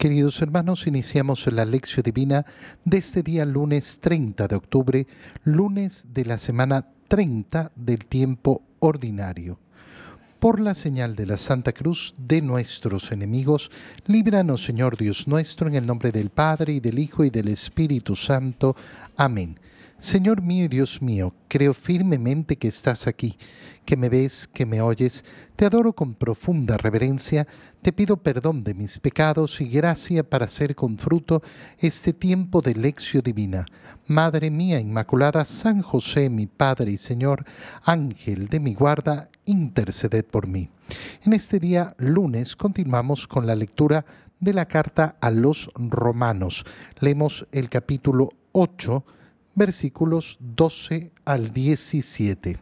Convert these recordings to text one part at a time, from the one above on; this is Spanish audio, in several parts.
Queridos hermanos, iniciamos la lección divina de este día lunes 30 de octubre, lunes de la semana 30 del tiempo ordinario. Por la señal de la Santa Cruz de nuestros enemigos, líbranos Señor Dios nuestro, en el nombre del Padre y del Hijo y del Espíritu Santo. Amén. Señor mío y Dios mío, creo firmemente que estás aquí, que me ves, que me oyes, te adoro con profunda reverencia, te pido perdón de mis pecados y gracia para hacer con fruto este tiempo de lección divina. Madre mía Inmaculada, San José, mi Padre y Señor, Ángel de mi guarda, interceded por mí. En este día, lunes, continuamos con la lectura de la carta a los romanos. Leemos el capítulo 8, versículos 12 al 17.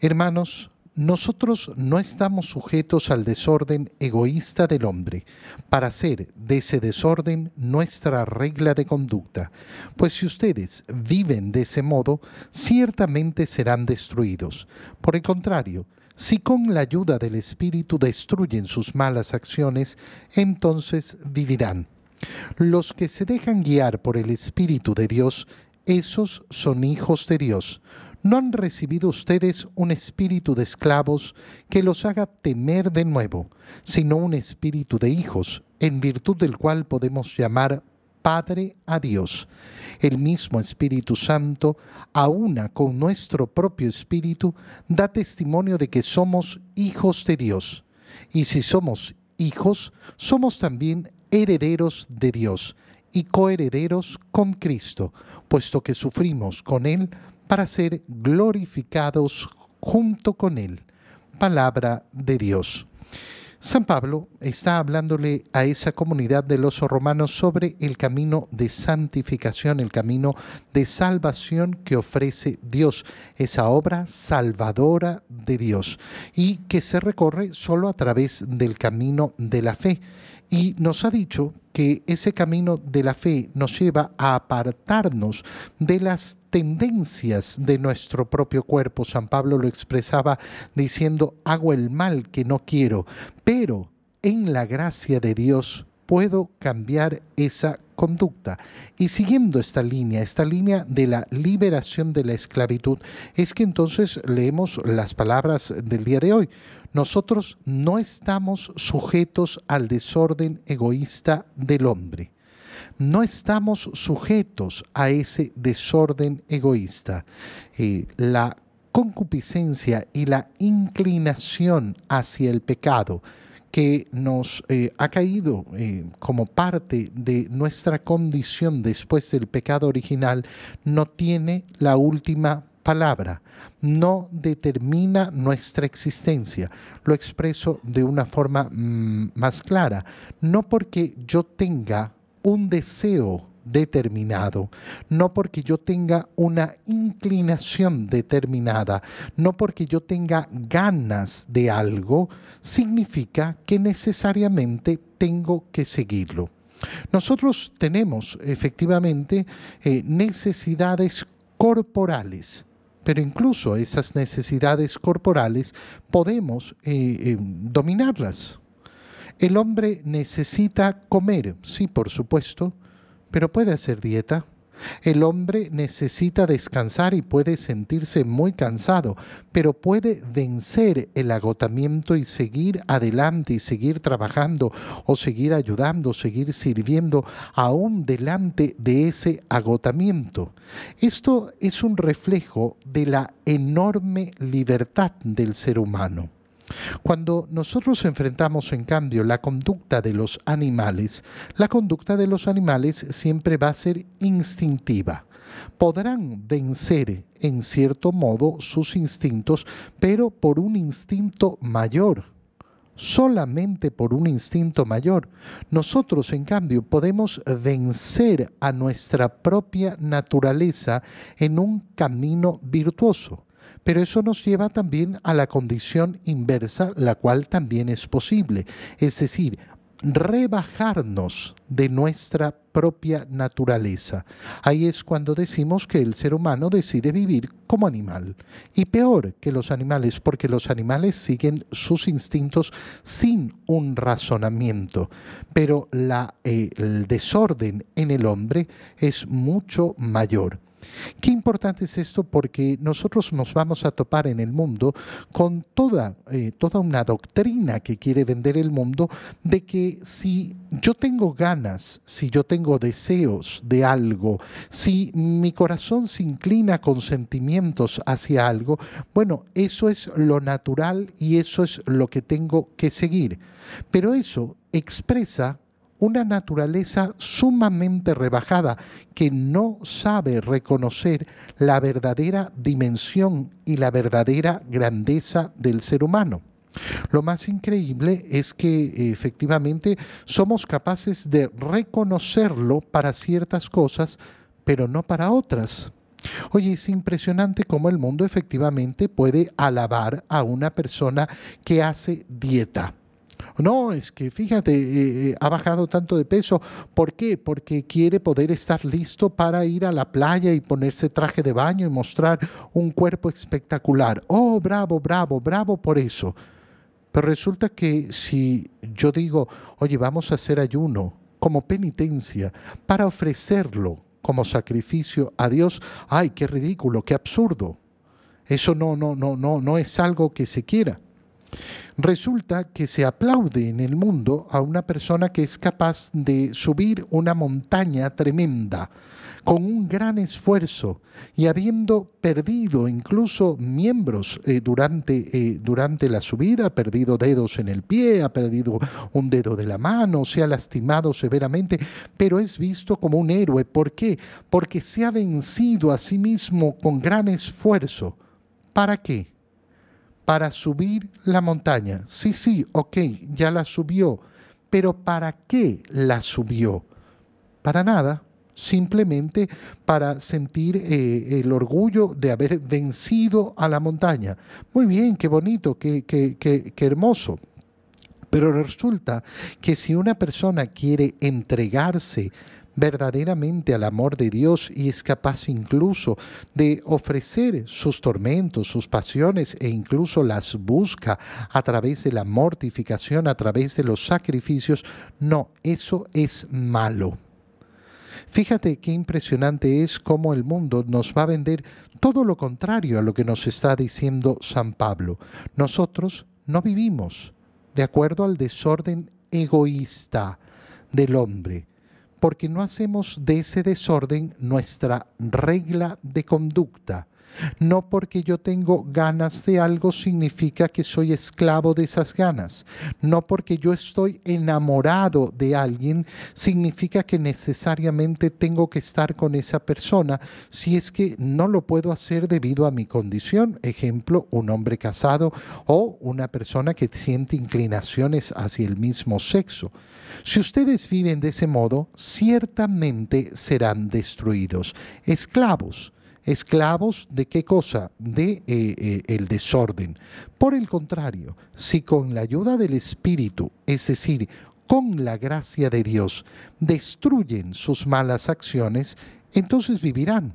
Hermanos, nosotros no estamos sujetos al desorden egoísta del hombre, para hacer de ese desorden nuestra regla de conducta, pues si ustedes viven de ese modo, ciertamente serán destruidos. Por el contrario, si con la ayuda del Espíritu destruyen sus malas acciones, entonces vivirán. Los que se dejan guiar por el Espíritu de Dios, esos son hijos de Dios. ¿No han recibido ustedes un espíritu de esclavos que los haga temer de nuevo, sino un espíritu de hijos, en virtud del cual podemos llamar Padre a Dios? El mismo Espíritu Santo, aúna con nuestro propio espíritu, da testimonio de que somos hijos de Dios. Y si somos hijos, somos también herederos de Dios y coherederos con Cristo, puesto que sufrimos con Él para ser glorificados junto con Él. Palabra de Dios. San Pablo está hablándole a esa comunidad de los romanos sobre el camino de santificación, el camino de salvación que ofrece Dios, esa obra salvadora de Dios y que se recorre solo a través del camino de la fe. Y nos ha dicho que ese camino de la fe nos lleva a apartarnos de las tendencias de nuestro propio cuerpo. San Pablo lo expresaba diciendo, hago el mal que no quiero, pero en la gracia de Dios puedo cambiar esa conducta. Y siguiendo esta línea, esta línea de la liberación de la esclavitud, es que entonces leemos las palabras del día de hoy. Nosotros no estamos sujetos al desorden egoísta del hombre. No estamos sujetos a ese desorden egoísta. Eh, la concupiscencia y la inclinación hacia el pecado, que nos eh, ha caído eh, como parte de nuestra condición después del pecado original, no tiene la última palabra, no determina nuestra existencia. Lo expreso de una forma mm, más clara, no porque yo tenga un deseo determinado, no porque yo tenga una inclinación determinada, no porque yo tenga ganas de algo, significa que necesariamente tengo que seguirlo. Nosotros tenemos efectivamente eh, necesidades corporales, pero incluso esas necesidades corporales podemos eh, eh, dominarlas. El hombre necesita comer, sí, por supuesto, pero puede hacer dieta. El hombre necesita descansar y puede sentirse muy cansado, pero puede vencer el agotamiento y seguir adelante y seguir trabajando o seguir ayudando, seguir sirviendo aún delante de ese agotamiento. Esto es un reflejo de la enorme libertad del ser humano. Cuando nosotros enfrentamos, en cambio, la conducta de los animales, la conducta de los animales siempre va a ser instintiva. Podrán vencer, en cierto modo, sus instintos, pero por un instinto mayor, solamente por un instinto mayor. Nosotros, en cambio, podemos vencer a nuestra propia naturaleza en un camino virtuoso. Pero eso nos lleva también a la condición inversa, la cual también es posible. Es decir, rebajarnos de nuestra propia naturaleza. Ahí es cuando decimos que el ser humano decide vivir como animal. Y peor que los animales, porque los animales siguen sus instintos sin un razonamiento. Pero la, eh, el desorden en el hombre es mucho mayor. Qué importante es esto porque nosotros nos vamos a topar en el mundo con toda, eh, toda una doctrina que quiere vender el mundo de que si yo tengo ganas, si yo tengo deseos de algo, si mi corazón se inclina con sentimientos hacia algo, bueno, eso es lo natural y eso es lo que tengo que seguir. Pero eso expresa una naturaleza sumamente rebajada que no sabe reconocer la verdadera dimensión y la verdadera grandeza del ser humano. Lo más increíble es que efectivamente somos capaces de reconocerlo para ciertas cosas, pero no para otras. Oye, es impresionante cómo el mundo efectivamente puede alabar a una persona que hace dieta no, es que fíjate, eh, eh, ha bajado tanto de peso. ¿Por qué? Porque quiere poder estar listo para ir a la playa y ponerse traje de baño y mostrar un cuerpo espectacular. Oh, bravo, bravo, bravo por eso. Pero resulta que si yo digo, oye, vamos a hacer ayuno como penitencia para ofrecerlo como sacrificio a Dios, ay, qué ridículo, qué absurdo. Eso no, no, no, no, no es algo que se quiera. Resulta que se aplaude en el mundo a una persona que es capaz de subir una montaña tremenda con un gran esfuerzo y habiendo perdido incluso miembros eh, durante, eh, durante la subida, ha perdido dedos en el pie, ha perdido un dedo de la mano, se ha lastimado severamente, pero es visto como un héroe. ¿Por qué? Porque se ha vencido a sí mismo con gran esfuerzo. ¿Para qué? Para subir la montaña. Sí, sí, ok, ya la subió, pero ¿para qué la subió? Para nada, simplemente para sentir eh, el orgullo de haber vencido a la montaña. Muy bien, qué bonito, qué, qué, qué, qué hermoso. Pero resulta que si una persona quiere entregarse verdaderamente al amor de Dios y es capaz incluso de ofrecer sus tormentos, sus pasiones e incluso las busca a través de la mortificación, a través de los sacrificios, no, eso es malo. Fíjate qué impresionante es cómo el mundo nos va a vender todo lo contrario a lo que nos está diciendo San Pablo. Nosotros no vivimos de acuerdo al desorden egoísta del hombre porque no hacemos de ese desorden nuestra regla de conducta. No porque yo tengo ganas de algo significa que soy esclavo de esas ganas. No porque yo estoy enamorado de alguien significa que necesariamente tengo que estar con esa persona si es que no lo puedo hacer debido a mi condición. Ejemplo, un hombre casado o una persona que siente inclinaciones hacia el mismo sexo. Si ustedes viven de ese modo, ciertamente serán destruidos, esclavos. ¿Esclavos de qué cosa? De eh, eh, el desorden. Por el contrario, si con la ayuda del Espíritu, es decir, con la gracia de Dios, destruyen sus malas acciones, entonces vivirán.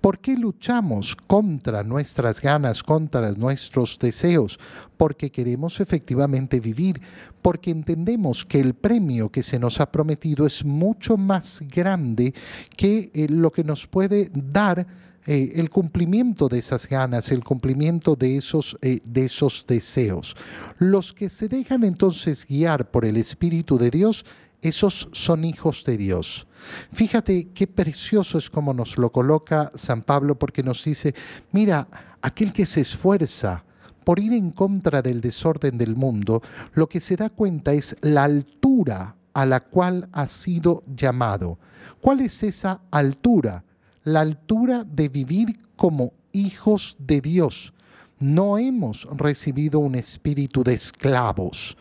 ¿Por qué luchamos contra nuestras ganas, contra nuestros deseos? Porque queremos efectivamente vivir, porque entendemos que el premio que se nos ha prometido es mucho más grande que eh, lo que nos puede dar eh, el cumplimiento de esas ganas, el cumplimiento eh, de esos deseos. Los que se dejan entonces guiar por el Espíritu de Dios, esos son hijos de Dios. Fíjate qué precioso es como nos lo coloca San Pablo porque nos dice, mira, aquel que se esfuerza por ir en contra del desorden del mundo, lo que se da cuenta es la altura a la cual ha sido llamado. ¿Cuál es esa altura? La altura de vivir como hijos de Dios. No hemos recibido un espíritu de esclavos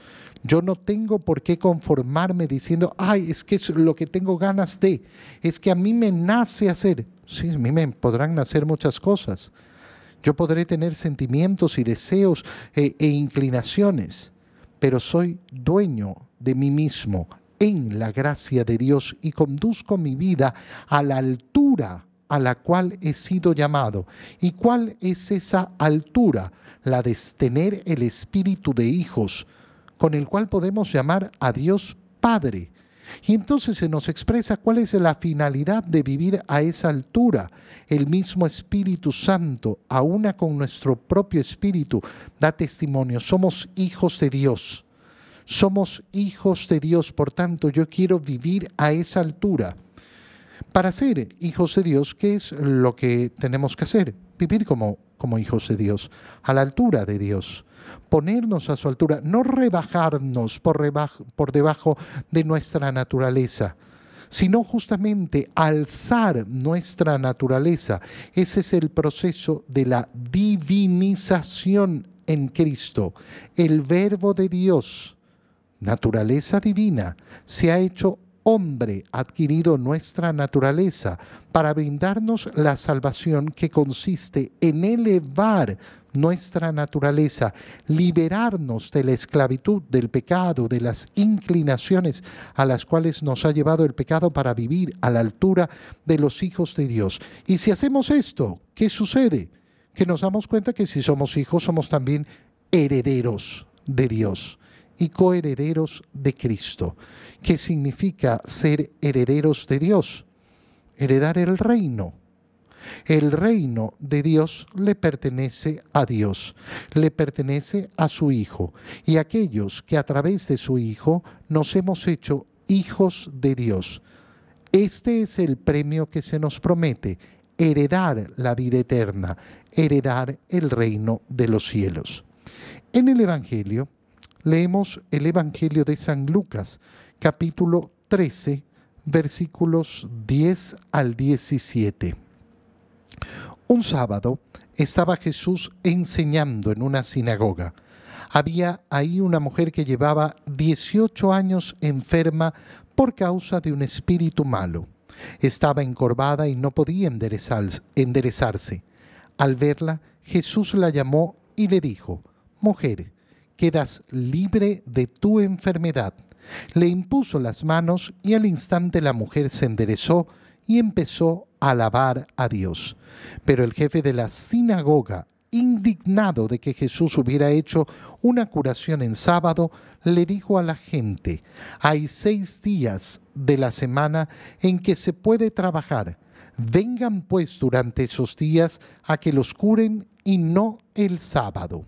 yo no tengo por qué conformarme diciendo, ay, es que es lo que tengo ganas de, es que a mí me nace hacer. Sí, a mí me podrán nacer muchas cosas. Yo podré tener sentimientos y deseos e, e inclinaciones, pero soy dueño de mí mismo en la gracia de Dios y conduzco mi vida a la altura a la cual he sido llamado. ¿Y cuál es esa altura? La de tener el espíritu de hijos, con el cual podemos llamar a Dios Padre. Y entonces se nos expresa cuál es la finalidad de vivir a esa altura. El mismo Espíritu Santo, a una con nuestro propio espíritu, da testimonio. Somos hijos de Dios. Somos hijos de Dios, por tanto yo quiero vivir a esa altura. Para ser hijos de Dios, ¿qué es lo que tenemos que hacer? Vivir como, como hijos de Dios, a la altura de Dios ponernos a su altura, no rebajarnos por, debajo de nuestra naturaleza, sino justamente alzar nuestra naturaleza. Ese es el proceso de la divinización en Cristo. El verbo de Dios naturaleza divina, se ha hecho hombre, adquirido nuestra naturaleza, para brindarnos la salvación que consiste en elevar nuestra naturaleza, liberarnos de la esclavitud, del pecado, de las inclinaciones a las cuales nos ha llevado el pecado para vivir a la altura de los hijos de Dios. Y si hacemos esto, ¿qué sucede? Que nos damos cuenta que si somos hijos somos también herederos de Dios y coherederos de Cristo. ¿Qué significa ser herederos de Dios? Heredar el reino. El reino de Dios le pertenece a Dios, le pertenece a su Hijo, y aquellos que a través de su Hijo nos hemos hecho hijos de Dios. Este es el premio que se nos promete, heredar la vida eterna, heredar el reino de los cielos. En el Evangelio, leemos el Evangelio de San Lucas, capítulo 13, versículos 10 al 17. Un sábado estaba Jesús enseñando en una sinagoga. Había ahí una mujer que llevaba 18 años enferma por causa de un espíritu malo. Estaba encorvada y no podía enderezarse. Al verla, Jesús la llamó y le dijo, Mujer, quedas libre de tu enfermedad. Le impuso las manos y al instante la mujer se enderezó y empezó a alabar a Dios. Pero el jefe de la sinagoga, indignado de que Jesús hubiera hecho una curación en sábado, le dijo a la gente, hay seis días de la semana en que se puede trabajar. Vengan pues durante esos días a que los curen y no el sábado.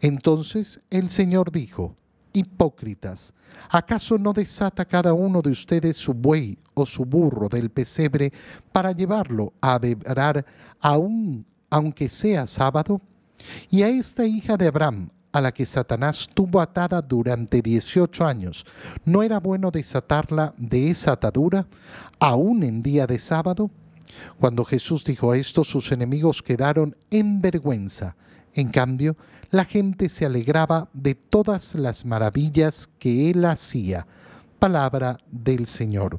Entonces el Señor dijo, Hipócritas, ¿acaso no desata cada uno de ustedes su buey o su burro del pesebre para llevarlo a beber aún aunque sea sábado? Y a esta hija de Abraham, a la que Satanás tuvo atada durante 18 años, ¿no era bueno desatarla de esa atadura, aún en día de sábado? Cuando Jesús dijo esto, sus enemigos quedaron en vergüenza en cambio, la gente se alegraba de todas las maravillas que él hacía. Palabra del Señor.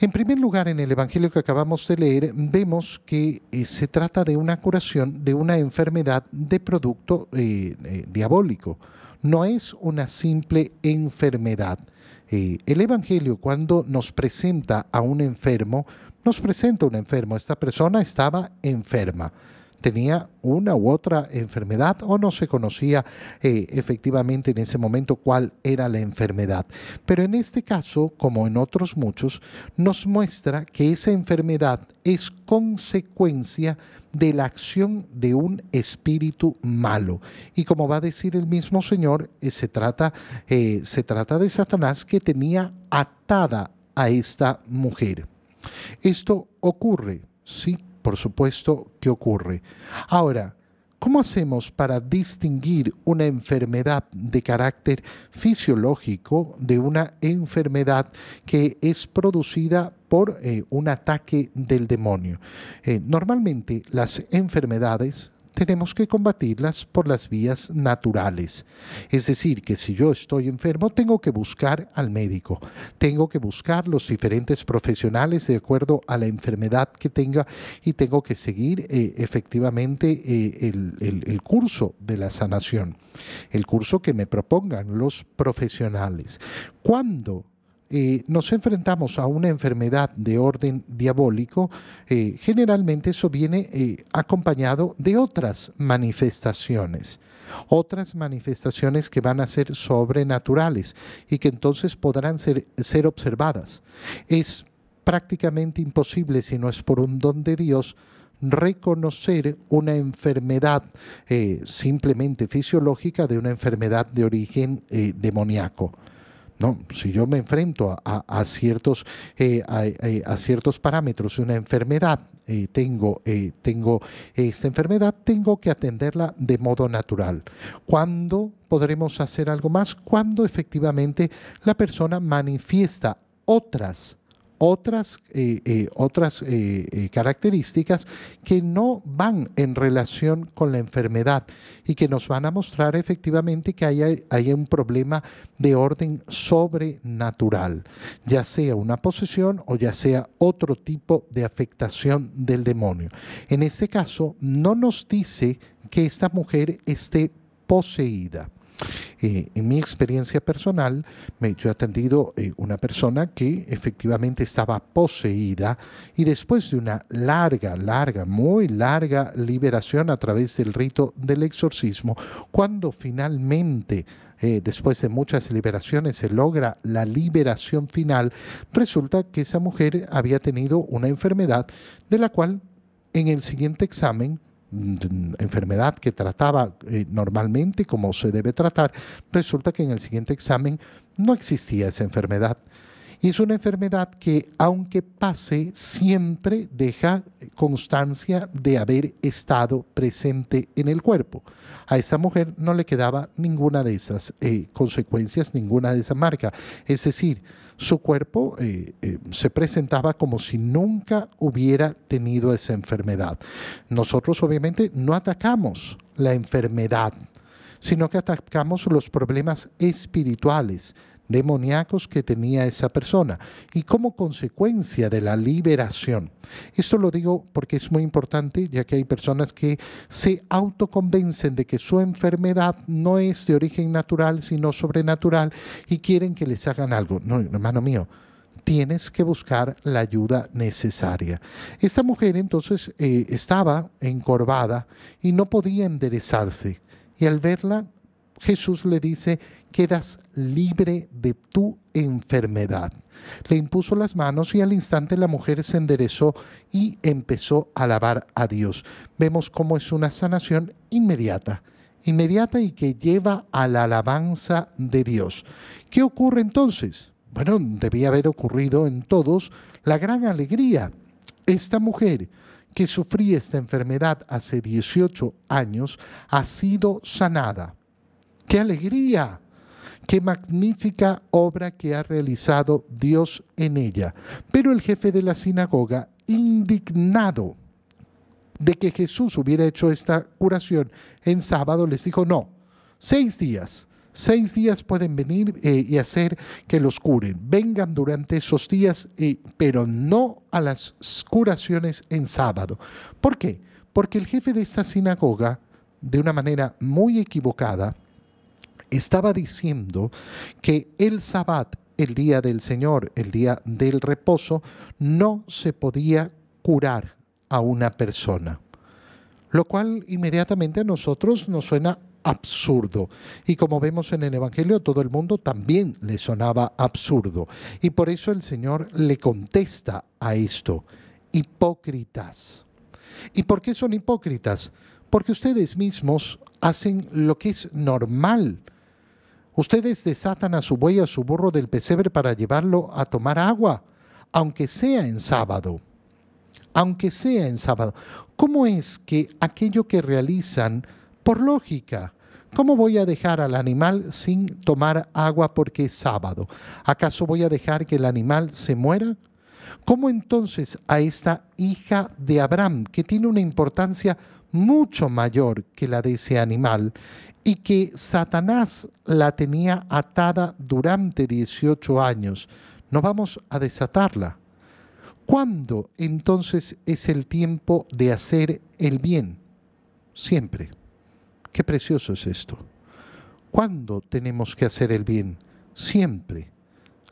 En primer lugar, en el Evangelio que acabamos de leer, vemos que eh, se trata de una curación de una enfermedad de producto eh, eh, diabólico. No es una simple enfermedad. el Evangelio cuando nos presenta a un enfermo, nos presenta un enfermo. Esta persona estaba enferma tenía una u otra enfermedad o no se conocía eh, efectivamente en ese momento cuál era la enfermedad. Pero en este caso, como en otros muchos, nos muestra que esa enfermedad es consecuencia de la acción de un espíritu malo. Y como va a decir el mismo Señor, eh, se, trata, eh, se trata de Satanás que tenía atada a esta mujer. Esto ocurre, sí, por supuesto, ¿qué ocurre. Ahora, ¿cómo hacemos para distinguir una enfermedad de carácter fisiológico de una enfermedad que es producida por eh, un ataque del demonio? Eh, normalmente las enfermedades tenemos que combatirlas por las vías naturales. Es decir, que si yo estoy enfermo, tengo que buscar al médico, tengo que buscar los diferentes profesionales de acuerdo a la enfermedad que tenga y tengo que seguir eh, efectivamente eh, el, curso de la sanación, el curso que me propongan los profesionales. Cuando eh, nos enfrentamos a una enfermedad de orden diabólico, eh, generalmente eso viene eh, acompañado de otras manifestaciones, otras manifestaciones que van a ser sobrenaturales y que entonces podrán ser, ser observadas. Es prácticamente imposible, si no es por un don de Dios, reconocer una enfermedad simplemente fisiológica de una enfermedad de origen demoníaco. No, si yo me enfrento a, ciertos, eh, a, ciertos parámetros de una enfermedad, eh, tengo, eh, tengo esta enfermedad, tengo que atenderla de modo natural. ¿Cuándo podremos hacer algo más? Cuando efectivamente la persona manifiesta otras otras, eh, eh, otras eh, características que no van en relación con la enfermedad y que nos van a mostrar efectivamente que hay, hay un problema de orden sobrenatural, ya sea una posesión o ya sea otro tipo de afectación del demonio. En este caso, no nos dice que esta mujer esté poseída. En mi experiencia personal, me, yo he atendido eh, una persona que efectivamente estaba poseída y después de una larga, larga, muy larga liberación a través del rito del exorcismo, cuando finalmente eh, después de muchas liberaciones se logra la liberación final, resulta que esa mujer había tenido una enfermedad de la cual en el siguiente examen enfermedad que trataba eh, normalmente como se debe tratar, resulta que en el siguiente examen no existía esa enfermedad. Y es una enfermedad que, aunque pase, siempre deja constancia de haber estado presente en el cuerpo. A esta mujer no le quedaba ninguna de esas eh, consecuencias, ninguna de esa marca. Es decir, su cuerpo eh, eh, se presentaba como si nunca hubiera tenido esa enfermedad. Nosotros obviamente no atacamos la enfermedad, sino que atacamos los problemas espirituales demoníacos que tenía esa persona y como consecuencia de la liberación. Esto lo digo porque es muy importante, ya que hay personas que se autoconvencen de que su enfermedad no es de origen natural, sino sobrenatural y quieren que les hagan algo. No, hermano mío, tienes que buscar la ayuda necesaria. Esta mujer entonces eh, estaba encorvada y no podía enderezarse. Y al verla, Jesús le dice, quedas libre de tu enfermedad. Le impuso las manos y al instante la mujer se enderezó y empezó a alabar a Dios. Vemos cómo es una sanación inmediata, inmediata y que lleva a la alabanza de Dios. ¿Qué ocurre entonces? Bueno, debía haber ocurrido en todos la gran alegría. Esta mujer que sufría esta enfermedad hace 18 años ha sido sanada. ¡Qué alegría! Qué magnífica obra que ha realizado Dios en ella. Pero el jefe de la sinagoga, indignado de que Jesús hubiera hecho esta curación en sábado, les dijo, no, seis días. Seis días pueden venir eh, y hacer que los curen. Vengan durante esos días, eh, pero no a las curaciones en sábado. ¿Por qué? Porque el jefe de esta sinagoga, de una manera muy equivocada, estaba diciendo que el sabbat, el día del Señor, el día del reposo, no se podía curar a una persona. Lo cual inmediatamente a nosotros nos suena absurdo. Y como vemos en el Evangelio, todo el mundo también le sonaba absurdo. Y por eso el Señor le contesta a esto, hipócritas. ¿Y por qué son hipócritas? Porque ustedes mismos hacen lo que es normal Ustedes desatan a su buey, a su burro del pesebre para llevarlo a tomar agua, aunque sea en sábado. Aunque sea en sábado. ¿Cómo es que aquello que realizan, por lógica, ¿cómo voy a dejar al animal sin tomar agua porque es sábado? ¿Acaso voy a dejar que el animal se muera? ¿Cómo entonces a esta hija de Abraham, que tiene una importancia mucho mayor que la de ese animal y que Satanás la tenía atada durante 18 años. No vamos a desatarla. ¿Cuándo entonces es el tiempo de hacer el bien? Siempre. Qué precioso es esto. ¿Cuándo tenemos que hacer el bien? Siempre,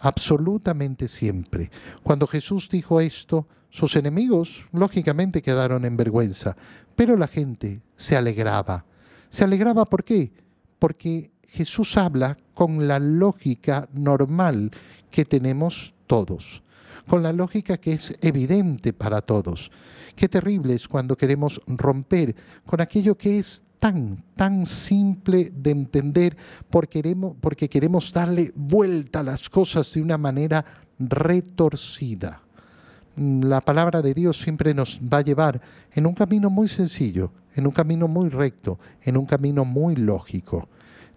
absolutamente siempre. Cuando Jesús dijo esto, sus enemigos lógicamente quedaron en vergüenza, pero la gente se alegraba. ¿Se alegraba por qué? Porque Jesús habla con la lógica normal que tenemos todos, con la lógica que es evidente para todos. Qué terrible es cuando queremos romper con aquello que es tan, tan simple de entender porque queremos, porque queremos darle vuelta a las cosas de una manera retorcida. La palabra de Dios siempre nos va a llevar en un camino muy sencillo, en un camino muy recto, en un camino muy lógico.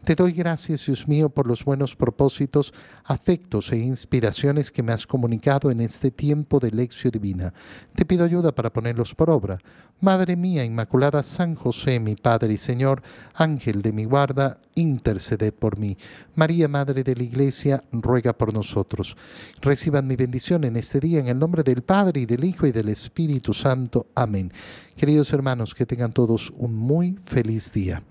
Te doy gracias, Dios mío, por los buenos propósitos, afectos e inspiraciones que me has comunicado en este tiempo de lección divina. Te pido ayuda para ponerlos por obra. Madre mía Inmaculada, San José, mi Padre y Señor, Ángel de mi guarda, interceded por mí. María, Madre de la Iglesia, ruega por nosotros. Reciban mi bendición en este día en el nombre del Padre y del Hijo y del Espíritu Santo. Amén. Queridos hermanos, que tengan todos un muy feliz día.